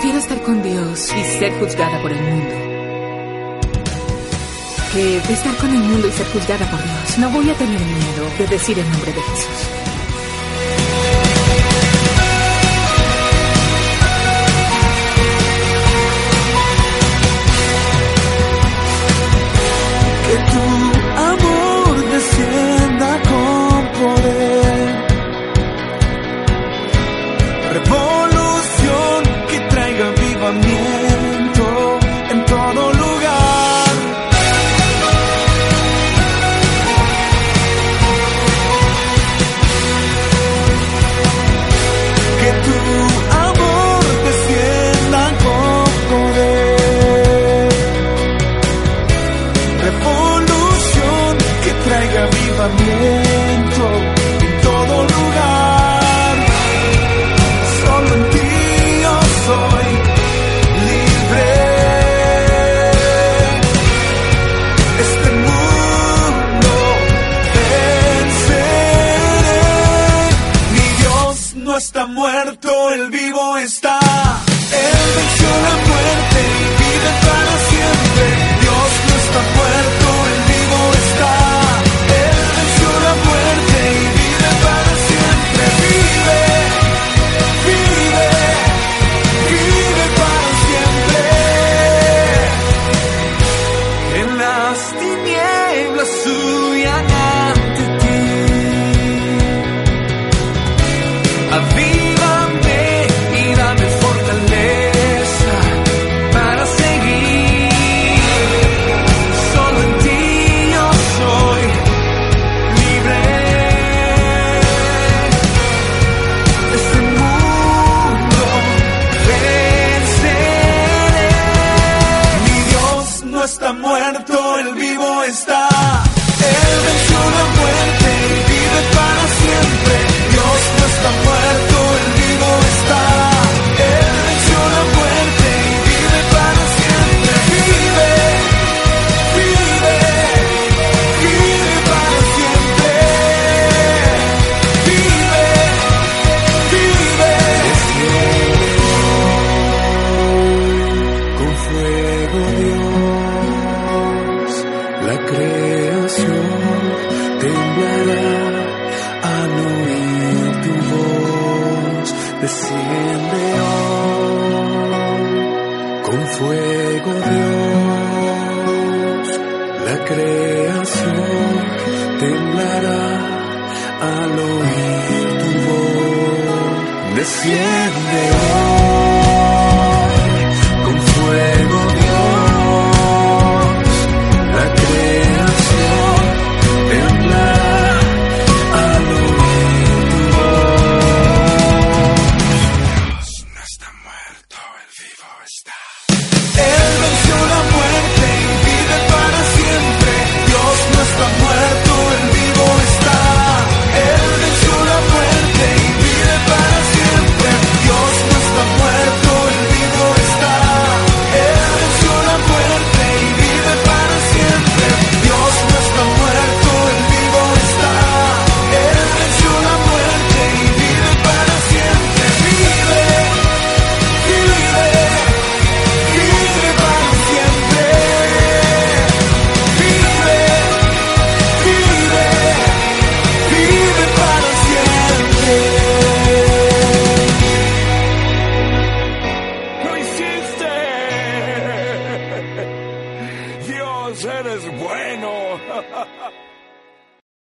Prefiero estar con Dios y ser juzgada por el mundo. Que estar con el mundo y ser juzgada por Dios. No voy a tener miedo de decir el nombre de Jesús. Que tú en todo lugar. Solo en ti yo soy libre. Este mundo venceré. Mi Dios no está muerto, el vivo está muerto, el vivo está. desciende hoy con fuego Dios, la creación temblará al oír tu voz, desciende hoy. ha ha ha